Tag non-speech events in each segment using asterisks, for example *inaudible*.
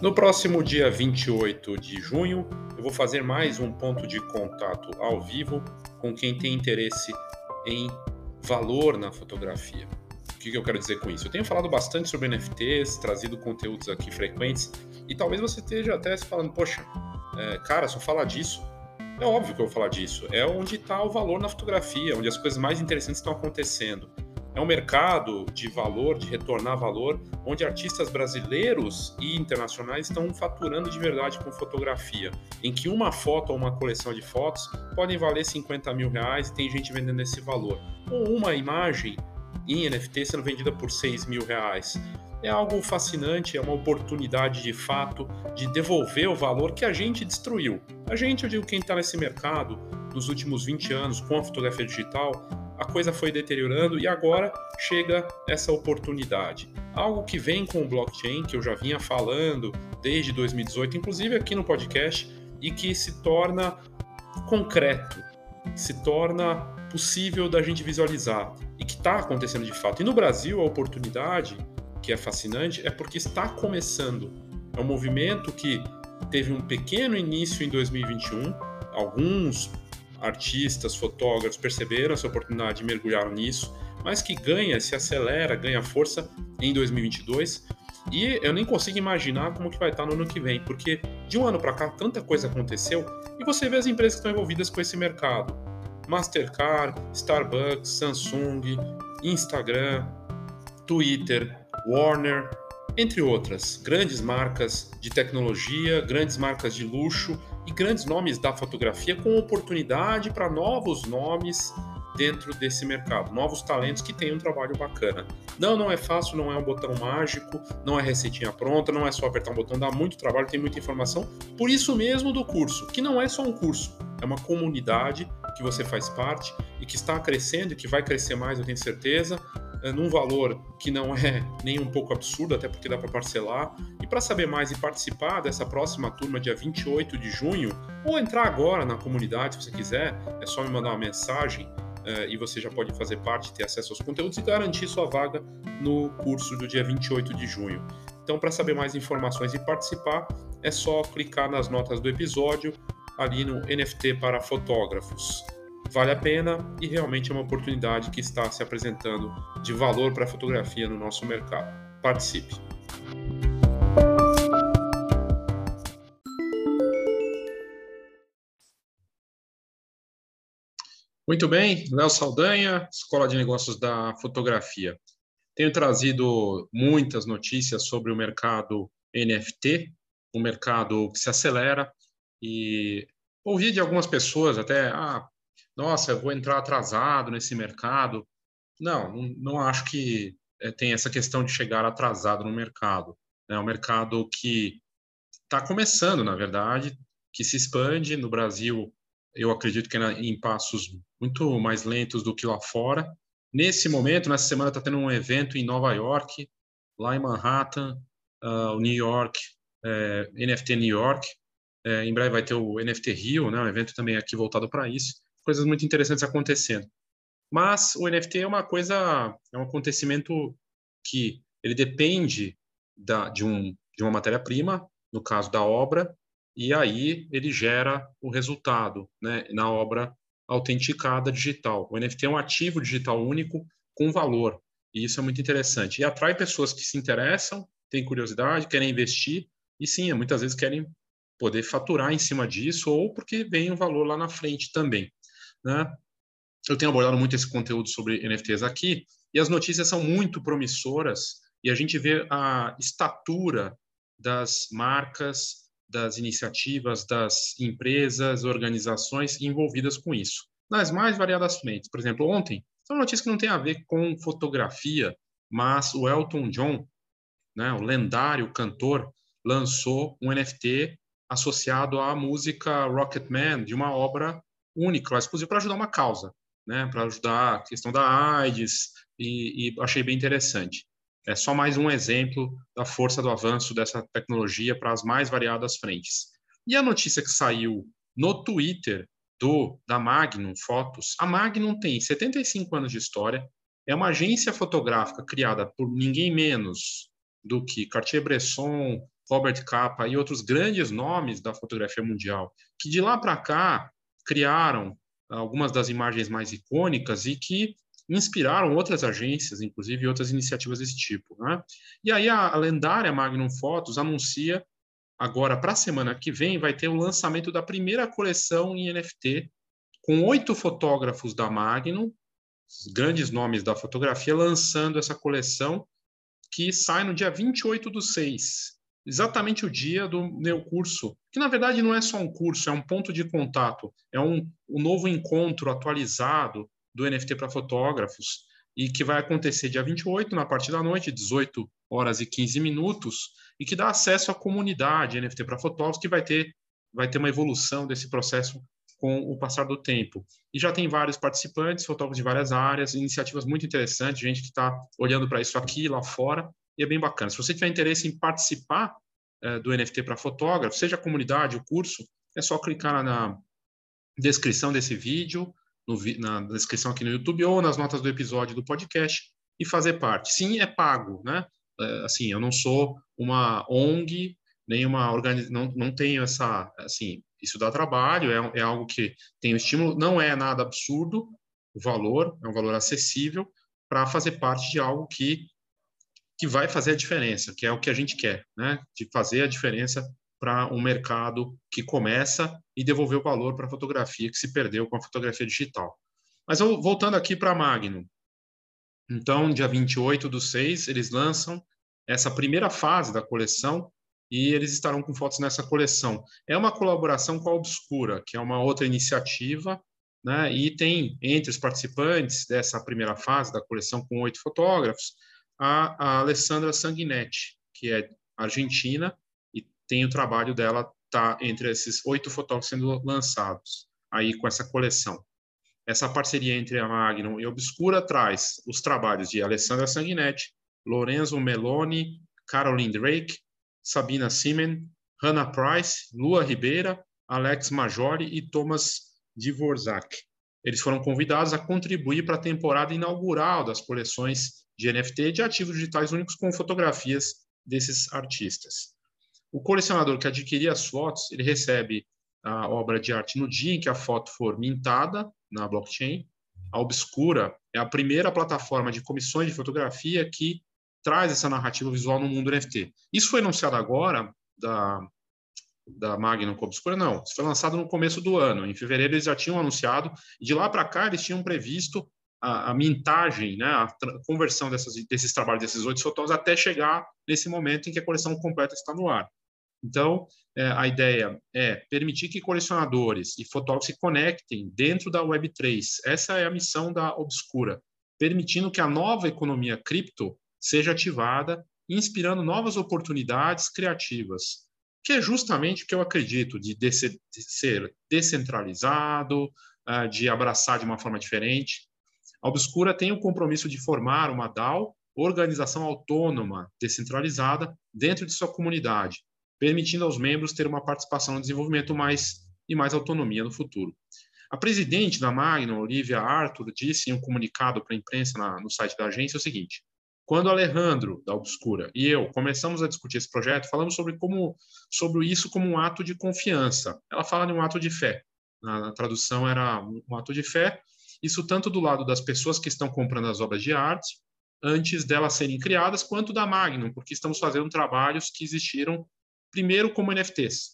No próximo dia 28 de junho, eu vou fazer mais um ponto de contato ao vivo com quem tem interesse em valor na fotografia. O que eu quero dizer com isso? Eu tenho falado bastante sobre NFTs, trazido conteúdos aqui frequentes, e talvez você esteja até se falando, poxa, é, cara, só falar disso. É óbvio que eu vou falar disso. É onde está o valor na fotografia, onde as coisas mais interessantes estão acontecendo. É um mercado de valor, de retornar valor, onde artistas brasileiros e internacionais estão faturando de verdade com fotografia, em que uma foto ou uma coleção de fotos podem valer 50 mil reais e tem gente vendendo esse valor. Ou uma imagem em NFT sendo vendida por 6 mil reais. É algo fascinante, é uma oportunidade de fato de devolver o valor que a gente destruiu. A gente, eu digo quem está nesse mercado nos últimos 20 anos com a fotografia digital, a coisa foi deteriorando e agora chega essa oportunidade. Algo que vem com o blockchain, que eu já vinha falando desde 2018, inclusive aqui no podcast, e que se torna concreto, se torna possível da gente visualizar e que está acontecendo de fato. E no Brasil, a oportunidade, que é fascinante, é porque está começando. É um movimento que teve um pequeno início em 2021, alguns artistas, fotógrafos perceberam essa oportunidade e mergulharam nisso, mas que ganha, se acelera, ganha força em 2022. E eu nem consigo imaginar como que vai estar no ano que vem, porque de um ano para cá tanta coisa aconteceu e você vê as empresas que estão envolvidas com esse mercado. Mastercard, Starbucks, Samsung, Instagram, Twitter, Warner, entre outras grandes marcas de tecnologia, grandes marcas de luxo e grandes nomes da fotografia com oportunidade para novos nomes dentro desse mercado, novos talentos que têm um trabalho bacana. Não, não é fácil, não é um botão mágico, não é receitinha pronta, não é só apertar um botão, dá muito trabalho, tem muita informação. Por isso mesmo do curso, que não é só um curso, é uma comunidade que você faz parte e que está crescendo e que vai crescer mais, eu tenho certeza, num valor que não é *laughs* nem um pouco absurdo, até porque dá para parcelar. E para saber mais e participar dessa próxima turma, dia 28 de junho, ou entrar agora na comunidade, se você quiser, é só me mandar uma mensagem é, e você já pode fazer parte, ter acesso aos conteúdos e garantir sua vaga no curso do dia 28 de junho. Então, para saber mais informações e participar, é só clicar nas notas do episódio ali no NFT para fotógrafos vale a pena e realmente é uma oportunidade que está se apresentando de valor para a fotografia no nosso mercado. Participe! Muito bem, Léo Saldanha, Escola de Negócios da Fotografia. Tenho trazido muitas notícias sobre o mercado NFT, um mercado que se acelera e ouvi de algumas pessoas até, ah, nossa, eu vou entrar atrasado nesse mercado. Não, não, não acho que é, tem essa questão de chegar atrasado no mercado. É um mercado que está começando, na verdade, que se expande no Brasil. Eu acredito que é em passos muito mais lentos do que lá fora. Nesse momento, nessa semana, está tendo um evento em Nova York, lá em Manhattan, uh, New York, é, NFT New York. É, em breve vai ter o NFT Rio, né, um evento também aqui voltado para isso coisas muito interessantes acontecendo. Mas o NFT é uma coisa, é um acontecimento que ele depende da, de, um, de uma matéria-prima, no caso da obra, e aí ele gera o resultado né, na obra autenticada digital. O NFT é um ativo digital único com valor, e isso é muito interessante. E atrai pessoas que se interessam, têm curiosidade, querem investir, e sim, muitas vezes querem poder faturar em cima disso, ou porque vem um valor lá na frente também. Né? Eu tenho abordado muito esse conteúdo sobre NFTs aqui e as notícias são muito promissoras e a gente vê a estatura das marcas, das iniciativas, das empresas, organizações envolvidas com isso, nas mais variadas frentes. Por exemplo, ontem, uma notícia que não tem a ver com fotografia, mas o Elton John, né, o lendário cantor, lançou um NFT associado à música Rocketman, de uma obra única, exclusiva para ajudar uma causa, né? Para ajudar a questão da AIDS e, e achei bem interessante. É só mais um exemplo da força do avanço dessa tecnologia para as mais variadas frentes. E a notícia que saiu no Twitter do da Magnum Fotos, a Magnum tem 75 anos de história, é uma agência fotográfica criada por ninguém menos do que Cartier-Bresson, Robert Capa e outros grandes nomes da fotografia mundial, que de lá para cá criaram algumas das imagens mais icônicas e que inspiraram outras agências, inclusive outras iniciativas desse tipo. Né? E aí a, lendária Magnum Photos anuncia agora para a semana que vem vai ter o lançamento da primeira coleção em NFT com oito fotógrafos da Magnum, grandes nomes da fotografia, lançando essa coleção que sai no dia 28 do 6, exatamente o dia do meu curso, que na verdade não é só um curso, é um ponto de contato, é um, um novo encontro atualizado do NFT para fotógrafos, e que vai acontecer dia 28, na parte da noite, 18 horas e 15 minutos, e que dá acesso à comunidade NFT para fotógrafos, que vai ter, vai ter uma evolução desse processo com o passar do tempo. E já tem vários participantes, fotógrafos de várias áreas, iniciativas muito interessantes, gente que está olhando para isso aqui, lá fora, e é bem bacana. Se você tiver interesse em participar é, do NFT para fotógrafo, seja a comunidade, o curso, é só clicar na descrição desse vídeo, no, na descrição aqui no YouTube ou nas notas do episódio do podcast e fazer parte. Sim, é pago, né? É, assim, eu não sou uma ONG, nem uma organização, não, tenho essa, assim, isso dá trabalho, é, é algo que tem um estímulo, não é nada absurdo o valor, é um valor acessível para fazer parte de algo que, que vai fazer a diferença, que é o que a gente quer, né? De fazer a diferença para um mercado que começa e devolver o valor para a fotografia que se perdeu com a fotografia digital. Mas voltando aqui para a Magnum. Então, dia 28 do 6, eles lançam essa primeira fase da coleção e eles estarão com fotos nessa coleção. É uma colaboração com a Obscura, que é uma outra iniciativa, né? e tem entre os participantes dessa primeira fase da coleção, com oito fotógrafos, a, a Alessandra Sanguinetti, que é argentina, e tem o trabalho dela tá entre esses oito fotógrafos sendo lançados aí com essa coleção. Essa parceria entre a Magnum e Obscura traz os trabalhos de Alessandra Sanguinetti, Lorenzo Meloni, Caroline Drake, Sabina Simen, Hannah Price, Lua Ribeira, Alex Majori e Thomas Dvorak. Eles foram convidados a contribuir para a temporada inaugural das coleções de NFT de ativos digitais únicos com fotografias desses artistas. O colecionador que adquirir as fotos, ele recebe a obra de arte no dia em que a foto for mintada na blockchain. A Obscura é a primeira plataforma de comissões de fotografia que traz essa narrativa visual no mundo NFT. Isso foi anunciado agora da, da Magnum Obscura? Não, isso foi lançado no começo do ano. Em fevereiro eles já tinham anunciado, e de lá para cá eles tinham previsto a, a mintagem, né, a conversão dessas, desses trabalhos, desses oito fotógrafos, até chegar nesse momento em que a coleção completa está no ar. Então, é, a ideia é permitir que colecionadores e fotógrafos se conectem dentro da Web3. Essa é a missão da Obscura, permitindo que a nova economia cripto seja ativada, inspirando novas oportunidades criativas, que é justamente o que eu acredito de, de ser descentralizado, ah, de abraçar de uma forma diferente. A Obscura tem o compromisso de formar uma DAO, organização autônoma descentralizada, dentro de sua comunidade, permitindo aos membros ter uma participação no desenvolvimento mais e mais autonomia no futuro. A presidente da Magno, Olivia Arthur, disse em um comunicado para a imprensa na, no site da agência o seguinte: quando Alejandro da Obscura e eu começamos a discutir esse projeto, falamos sobre como sobre isso como um ato de confiança. Ela fala de um ato de fé. Na, na tradução era um ato de fé. Isso tanto do lado das pessoas que estão comprando as obras de arte antes delas serem criadas, quanto da Magnum, porque estamos fazendo trabalhos que existiram primeiro como NFTs.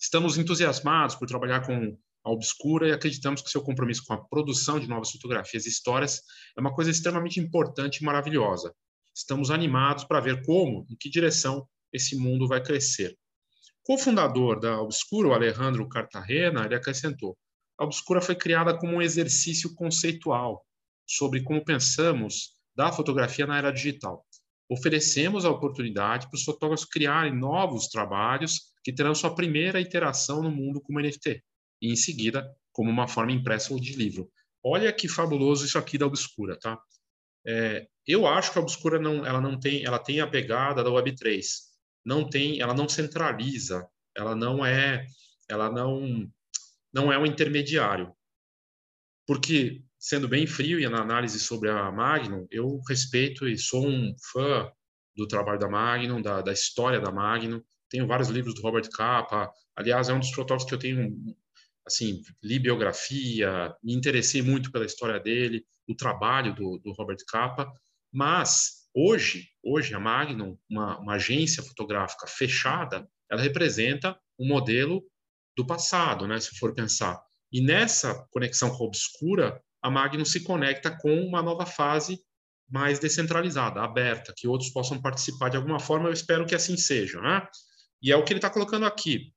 Estamos entusiasmados por trabalhar com a Obscura e acreditamos que seu compromisso com a produção de novas fotografias e histórias é uma coisa extremamente importante e maravilhosa. Estamos animados para ver como, em que direção esse mundo vai crescer. Co-fundador da Obscura, o Alejandro Cartagena, ele acrescentou: a Obscura foi criada como um exercício conceitual sobre como pensamos da fotografia na era digital oferecemos a oportunidade para os fotógrafos criarem novos trabalhos que terão sua primeira iteração no mundo como NFT, e em seguida como uma forma impressa ou de livro. Olha que fabuloso isso aqui da Obscura, tá? É, eu acho que a Obscura não, ela não tem, ela tem a pegada da Web3. Não tem, ela não centraliza, ela não é, ela não, não é um intermediário. Porque sendo bem frio e na análise sobre a Magnum, eu respeito e sou um fã do trabalho da Magnum, da, da história da Magnum. Tenho vários livros do Robert Capa. Aliás, é um dos fotógrafos que eu tenho, assim, li biografia, me interessei muito pela história dele, o trabalho do, do Robert Capa. Mas hoje, hoje a Magnum, uma, uma agência fotográfica fechada, ela representa um modelo do passado, né, se for pensar. E nessa conexão com a obscura, a Magnum se conecta com uma nova fase mais descentralizada, aberta, que outros possam participar de alguma forma. Eu espero que assim seja, né? E é o que ele está colocando aqui,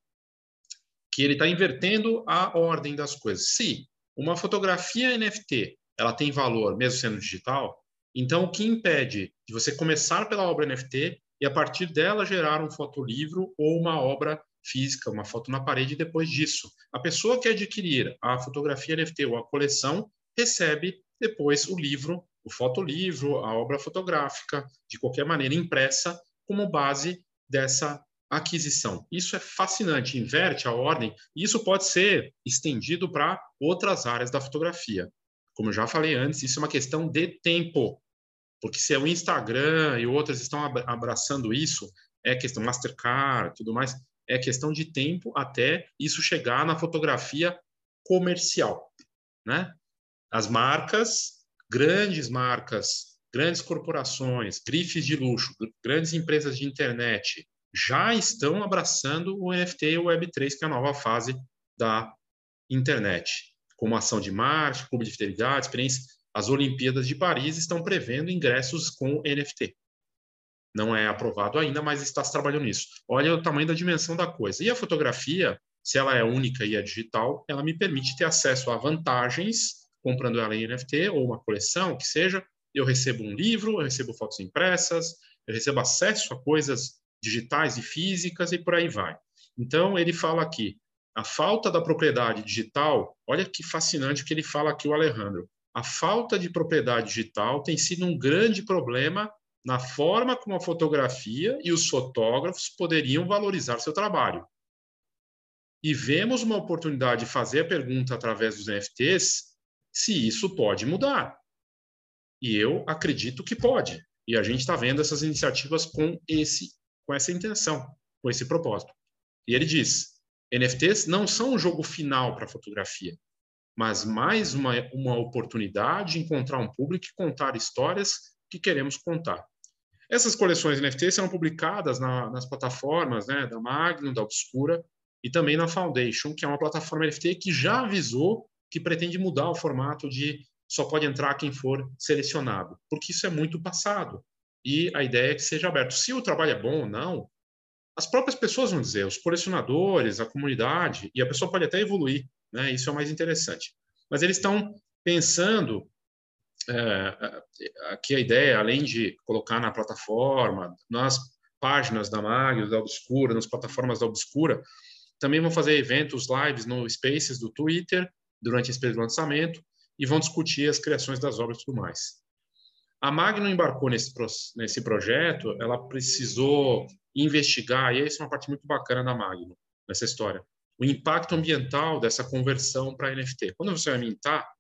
que ele está invertendo a ordem das coisas. Se uma fotografia NFT ela tem valor, mesmo sendo digital, então o que impede de você começar pela obra NFT e a partir dela gerar um fotolivro ou uma obra física, uma foto na parede depois disso. A pessoa que adquirir a fotografia NFT ou a coleção recebe depois o livro, o fotolivro, a obra fotográfica, de qualquer maneira impressa, como base dessa aquisição. Isso é fascinante, inverte a ordem, isso pode ser estendido para outras áreas da fotografia. Como eu já falei antes, isso é uma questão de tempo. Porque se é o Instagram e outras estão abraçando isso, é questão Mastercard, tudo mais, é questão de tempo até isso chegar na fotografia comercial, né? As marcas, grandes marcas, grandes corporações, grifes de luxo, grandes empresas de internet já estão abraçando o NFT e o Web3, que é a nova fase da internet, como ação de marketing, clube de fidelidade, experiência. As Olimpíadas de Paris estão prevendo ingressos com NFT não é aprovado ainda, mas está se trabalhando nisso. Olha o tamanho da dimensão da coisa. E a fotografia, se ela é única e é digital, ela me permite ter acesso a vantagens comprando ela em NFT ou uma coleção, que seja. Eu recebo um livro, eu recebo fotos impressas, eu recebo acesso a coisas digitais e físicas e por aí vai. Então, ele fala aqui, a falta da propriedade digital, olha que fascinante o que ele fala aqui, o Alejandro. A falta de propriedade digital tem sido um grande problema na forma como a fotografia e os fotógrafos poderiam valorizar seu trabalho. E vemos uma oportunidade de fazer a pergunta através dos NFTs se isso pode mudar. E eu acredito que pode. E a gente está vendo essas iniciativas com esse, com essa intenção, com esse propósito. E ele diz: NFTs não são um jogo final para fotografia, mas mais uma, uma oportunidade de encontrar um público e contar histórias que queremos contar. Essas coleções NFT serão publicadas na, nas plataformas né, da Magnum, da Obscura e também na Foundation, que é uma plataforma NFT que já avisou que pretende mudar o formato de só pode entrar quem for selecionado, porque isso é muito passado. E a ideia é que seja aberto. Se o trabalho é bom ou não, as próprias pessoas vão dizer, os colecionadores, a comunidade, e a pessoa pode até evoluir, né? Isso é o mais interessante. Mas eles estão pensando é, aqui a ideia, além de colocar na plataforma, nas páginas da Magno, da Obscura, nas plataformas da Obscura, também vão fazer eventos, lives no Spaces do Twitter durante esse período de lançamento e vão discutir as criações das obras e tudo mais. A Magno embarcou nesse, nesse projeto, ela precisou investigar, e essa é uma parte muito bacana da Magno, nessa história, o impacto ambiental dessa conversão para NFT. Quando você vai mintar,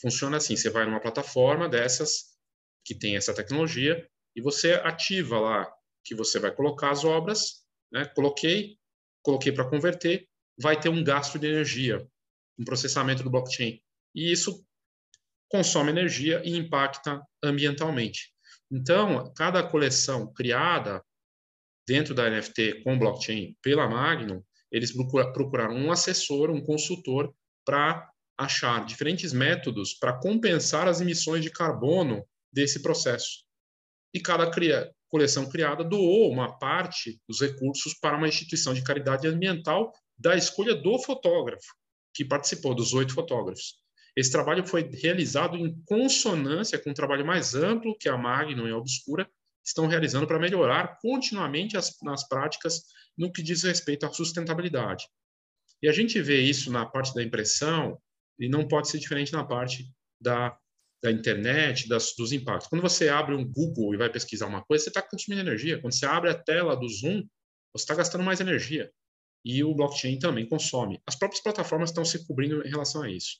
funciona assim: você vai numa plataforma dessas que tem essa tecnologia e você ativa lá que você vai colocar as obras, né? Coloquei, coloquei para converter, vai ter um gasto de energia, um processamento do blockchain. E isso consome energia e impacta ambientalmente. Então, cada coleção criada dentro da NFT com blockchain pela Magnum, eles procuraram um assessor, um consultor para achar diferentes métodos para compensar as emissões de carbono desse processo. E cada cria, coleção criada doou uma parte dos recursos para uma instituição de caridade ambiental da escolha do fotógrafo, que participou dos oito fotógrafos. Esse trabalho foi realizado em consonância com um trabalho mais amplo que a Magnum e a Obscura estão realizando para melhorar continuamente as, nas práticas no que diz respeito à sustentabilidade. E a gente vê isso na parte da impressão, e não pode ser diferente na parte da, da internet, das, dos impactos. Quando você abre um Google e vai pesquisar uma coisa, você está consumindo energia. Quando você abre a tela do Zoom, você está gastando mais energia. E o blockchain também consome. As próprias plataformas estão se cobrindo em relação a isso.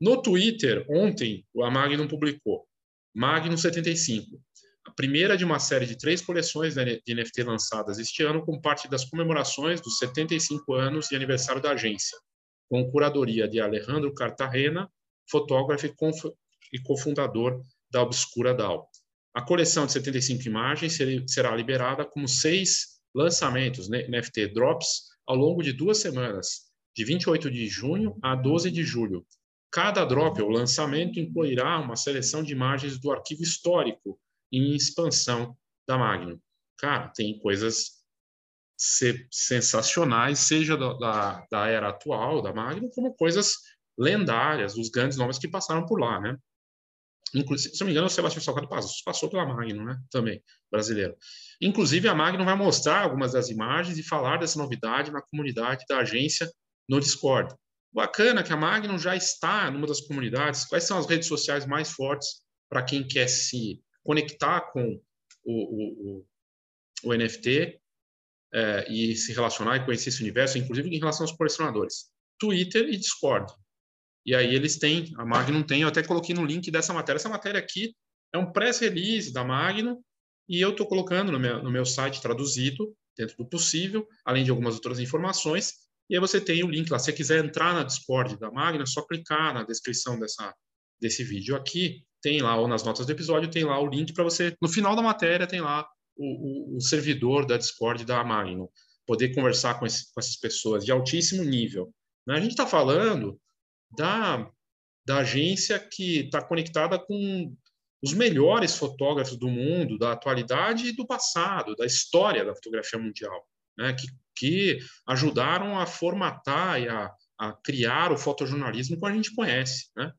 No Twitter, ontem, a Magnum publicou, Magnum 75. a primeira de uma série de três coleções de NFT lançadas este ano, como parte das comemorações dos 75 anos de aniversário da agência, com curadoria de Alejandro Cartagena, fotógrafo e cofundador da Obscura DAO. A coleção de 75 imagens será liberada como seis lançamentos, NFT Drops, ao longo de duas semanas, de 28 de junho a 12 de julho. Cada drop ou lançamento incluirá uma seleção de imagens do arquivo histórico em expansão da Magnum. Cara, tem coisas sensacionais, seja da, da, era atual da Magnum, como coisas lendárias, os grandes nomes que passaram por lá, né? Inclusive, se não me engano, o Sebastião Salgado passou pela Magnum, né? Também, brasileiro. Inclusive, a Magnum vai mostrar algumas das imagens e falar dessa novidade na comunidade da agência no Discord. Bacana que a Magnum já está numa das comunidades. Quais são as redes sociais mais fortes para quem quer se conectar com o, o, o, o NFT é, e se relacionar e conhecer esse universo, inclusive em relação aos colecionadores? Twitter e Discord. E aí eles têm, a Magnum tem, eu até coloquei no link dessa matéria. Essa matéria aqui é um press release da Magnum e eu estou colocando no meu, no meu site traduzido, dentro do possível, além de algumas outras informações. E aí você tem o link lá. Se você quiser entrar na Discord da Magnum, é só clicar na descrição dessa, desse vídeo aqui. Tem lá, ou nas notas do episódio, tem lá o link para você. No final da matéria, tem lá o, o, o servidor da Discord da Magnum. Poder conversar com, esse, com essas pessoas de altíssimo nível. Né? A gente está falando da, da agência que está conectada com os melhores fotógrafos do mundo, da atualidade e do passado, da história da fotografia mundial, né? que, que ajudaram a formatar e a, a criar o fotojornalismo que a gente conhece, né?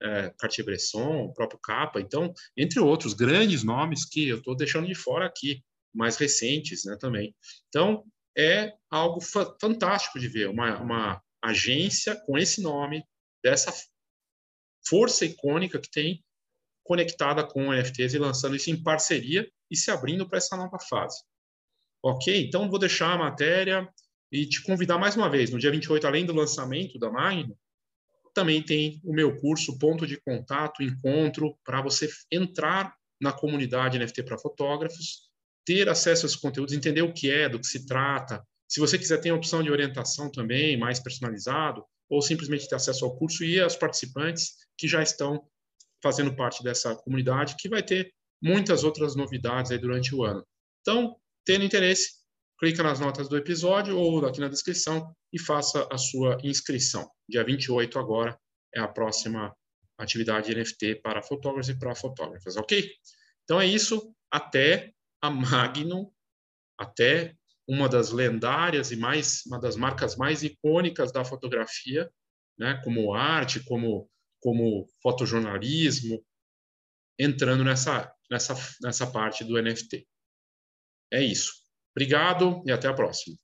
É, Cartier-Bresson, o próprio Capa, então, entre outros grandes nomes que eu estou deixando de fora aqui, mais recentes né, também. Então, é algo fa fantástico de ver, uma, uma agência com esse nome, dessa força icônica que tem conectada com NFTs e lançando isso em parceria e se abrindo para essa nova fase. Ok? Então, vou deixar a matéria e te convidar mais uma vez. No dia 28, além do lançamento da Magno, também tem o meu curso Ponto de Contato, Encontro, para você entrar na comunidade NFT para fotógrafos, ter acesso a esses conteúdos, entender o que é, do que se trata. Se você quiser, tem a opção de orientação também, mais personalizado ou simplesmente ter acesso ao curso e aos participantes que já estão fazendo parte dessa comunidade, que vai ter muitas outras novidades aí durante o ano. Então, tendo interesse, clica nas notas do episódio ou aqui na descrição e faça a sua inscrição. Dia 28 agora é a próxima atividade NFT para fotógrafos e para fotógrafas, ok? Então é isso, até a Magnum, até uma das lendárias e mais uma das marcas mais icônicas da fotografia, né, como arte, como como fotojornalismo, entrando nessa nessa nessa parte do NFT. É isso. Obrigado e até a próxima.